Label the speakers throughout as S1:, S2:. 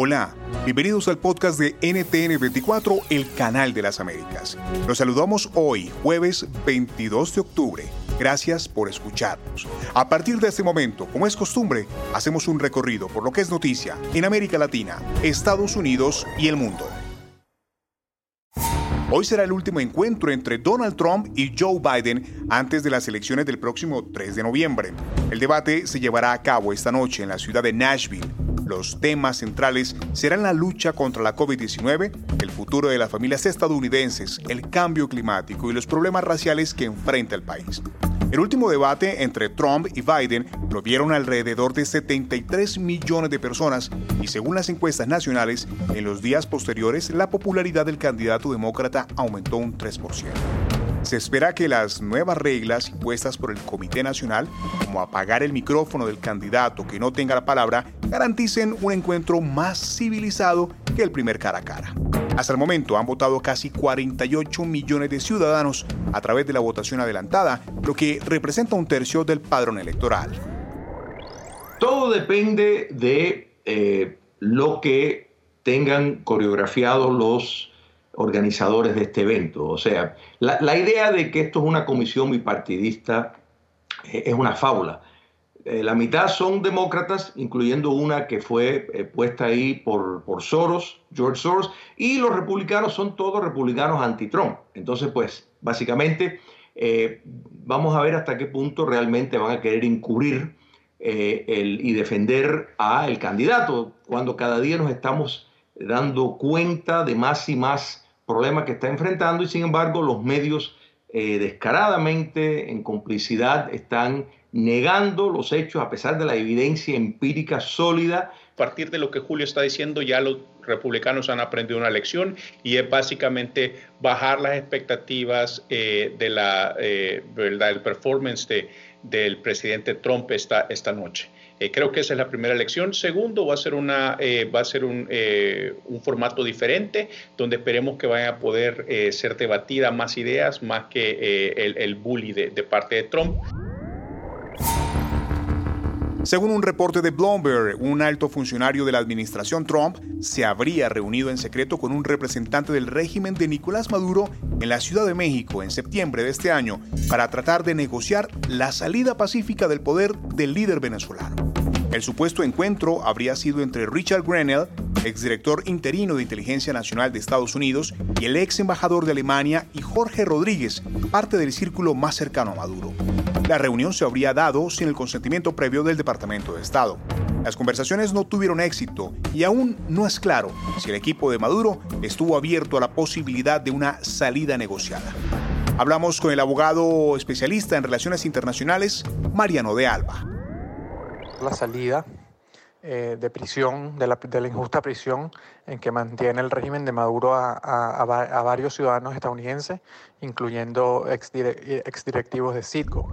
S1: Hola, bienvenidos al podcast de NTN24, el canal de las Américas. Los saludamos hoy, jueves 22 de octubre. Gracias por escucharnos. A partir de este momento, como es costumbre, hacemos un recorrido por lo que es noticia en América Latina, Estados Unidos y el mundo. Hoy será el último encuentro entre Donald Trump y Joe Biden antes de las elecciones del próximo 3 de noviembre. El debate se llevará a cabo esta noche en la ciudad de Nashville. Los temas centrales serán la lucha contra la COVID-19, el futuro de las familias estadounidenses, el cambio climático y los problemas raciales que enfrenta el país. El último debate entre Trump y Biden lo vieron alrededor de 73 millones de personas y según las encuestas nacionales, en los días posteriores la popularidad del candidato demócrata aumentó un 3%. Se espera que las nuevas reglas impuestas por el Comité Nacional, como apagar el micrófono del candidato que no tenga la palabra, garanticen un encuentro más civilizado que el primer cara a cara. Hasta el momento han votado casi 48 millones de ciudadanos a través de la votación adelantada, lo que representa un tercio del padrón electoral.
S2: Todo depende de eh, lo que tengan coreografiados los organizadores de este evento. O sea, la, idea de que esto es una comisión bipartidista eh, es una fábula. Eh, la mitad son demócratas, incluyendo una que fue eh, puesta ahí por, por Soros, George Soros, y los republicanos son todos republicanos anti-Trump. Entonces, pues, básicamente, vamos a ver hasta qué punto realmente van a querer encubrir y defender al candidato, cuando cada día nos estamos dando cuenta de más y más problema que está enfrentando y sin embargo los medios eh, descaradamente, en complicidad, están negando los hechos a pesar de la evidencia empírica sólida.
S3: A partir de lo que Julio está diciendo, ya los republicanos han aprendido una lección y es básicamente bajar las expectativas eh, de la, eh, del performance de, del presidente Trump esta, esta noche. Eh, creo que esa es la primera elección. Segundo, va a ser, una, eh, va a ser un, eh, un, formato diferente, donde esperemos que vayan a poder ser debatidas más ideas, más que el, el, bully de parte de Trump.
S1: Según un reporte de Bloomberg, un alto funcionario de la administración Trump se habría reunido en secreto con un representante del régimen de Nicolás Maduro en la Ciudad de México en septiembre de este año para tratar de negociar la salida pacífica del poder del líder venezolano. El supuesto encuentro habría sido entre Richard Grenell, exdirector interino de Inteligencia Nacional de Estados Unidos, y el ex embajador de Alemania, y Jorge Rodríguez, parte del círculo más cercano a Maduro. La reunión se habría dado sin el consentimiento previo del Departamento de Estado. Las conversaciones no tuvieron éxito y aún no es claro si el equipo de Maduro estuvo abierto a la posibilidad de una salida negociada. Hablamos con el abogado especialista en relaciones internacionales, Mariano de Alba
S4: la salida eh, de prisión, de la, injusta prisión en que mantiene el régimen de Maduro a, varios ciudadanos estadounidenses, incluyendo exdirectivos de Citgo.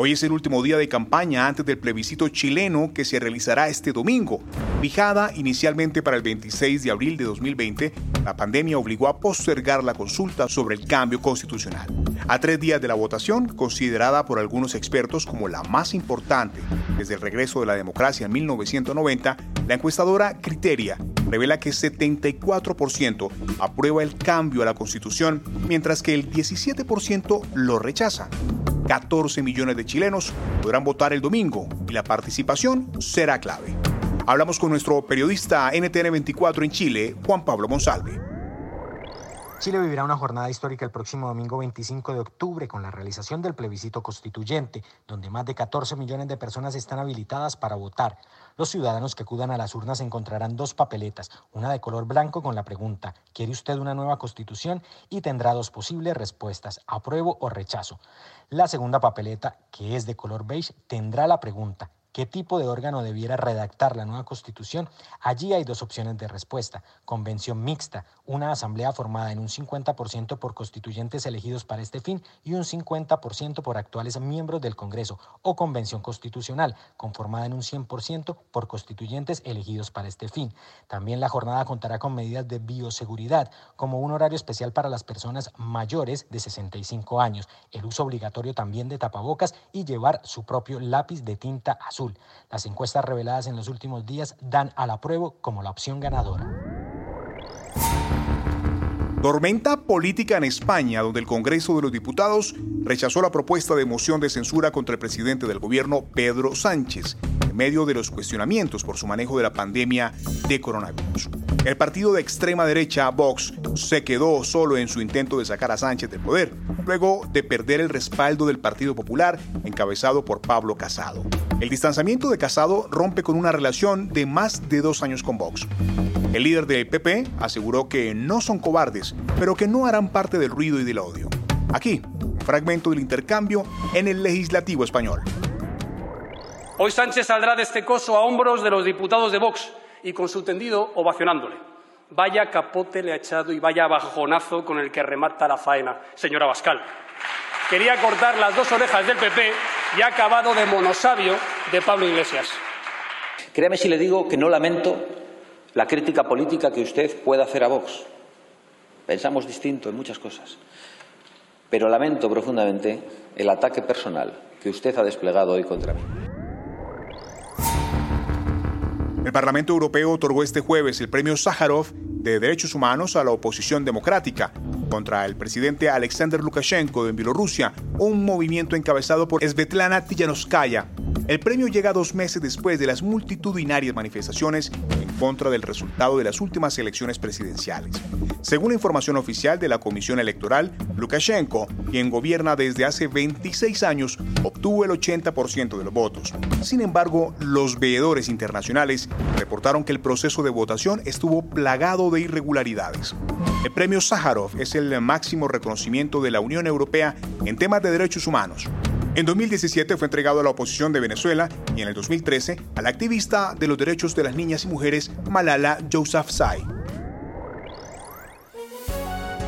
S1: Hoy es el último día de campaña antes del plebiscito chileno que se realizará este domingo. Fijada inicialmente para el 26 de abril de 2020, la pandemia obligó a postergar la consulta sobre el cambio constitucional. A tres días de la votación, considerada por algunos expertos como la más importante desde el regreso de la democracia en 1990, la encuestadora Criteria revela que 74% aprueba el cambio a la constitución, mientras que el 17% lo rechaza. 14 millones de chilenos podrán votar el domingo y la participación será clave. Hablamos con nuestro periodista NTN24 en Chile, Juan Pablo Monsalve.
S5: Chile vivirá una jornada histórica el próximo domingo 25 de octubre con la realización del plebiscito constituyente, donde más de 14 millones de personas están habilitadas para votar. Los ciudadanos que acudan a las urnas encontrarán dos papeletas, una de color blanco con la pregunta ¿Quiere usted una nueva constitución? y tendrá dos posibles respuestas, apruebo o rechazo. La segunda papeleta, que es de color beige, tendrá la pregunta qué tipo de órgano debiera redactar la nueva constitución, allí hay dos opciones de respuesta. Convención mixta, una asamblea formada en un 50% por constituyentes elegidos para este fin y un 50% por actuales miembros del Congreso, o convención constitucional, conformada en un 100% por constituyentes elegidos para este fin. También la jornada contará con medidas de bioseguridad, como un horario especial para las personas mayores de 65 años, el uso obligatorio también de tapabocas y llevar su propio lápiz de tinta azul. Las encuestas reveladas en los últimos días dan a la prueba como la opción ganadora.
S1: Tormenta política en España, donde el Congreso de los Diputados rechazó la propuesta de moción de censura contra el presidente del gobierno, Pedro Sánchez, en medio de los cuestionamientos por su manejo de la pandemia de coronavirus. El partido de extrema derecha, Vox, se quedó solo en su intento de sacar a Sánchez del poder, luego de perder el respaldo del Partido Popular, encabezado por Pablo Casado. El distanciamiento de Casado rompe con una relación de más de dos años con Vox. El líder del PP aseguró que no son cobardes, pero que no harán parte del ruido y del odio. Aquí, fragmento del intercambio en el legislativo español.
S6: Hoy Sánchez saldrá de este coso a hombros de los diputados de Vox y con su tendido ovacionándole. Vaya capote le ha echado y vaya bajonazo con el que remata la faena, señora Bascal. Quería cortar las dos orejas del PP y ha acabado de monosabio de Pablo Iglesias.
S7: Créame si le digo que no lamento la crítica política que usted pueda hacer a Vox. Pensamos distinto en muchas cosas. Pero lamento profundamente el ataque personal que usted ha desplegado hoy contra mí.
S1: El Parlamento Europeo otorgó este jueves el premio Sájarov de Derechos Humanos a la oposición democrática contra el presidente Alexander Lukashenko de Bielorrusia, un movimiento encabezado por Svetlana Tijanovskaya. El premio llega dos meses después de las multitudinarias manifestaciones en contra del resultado de las últimas elecciones presidenciales. Según la información oficial de la Comisión Electoral, Lukashenko, quien gobierna desde hace 26 años, obtuvo el 80% de los votos. Sin embargo, los veedores internacionales reportaron que el proceso de votación estuvo plagado de irregularidades. El premio Sájarov es el máximo reconocimiento de la Unión Europea en temas de derechos humanos. En 2017 fue entregado a la oposición de Venezuela y en el 2013 al activista de los derechos de las niñas y mujeres Malala Yousafzai.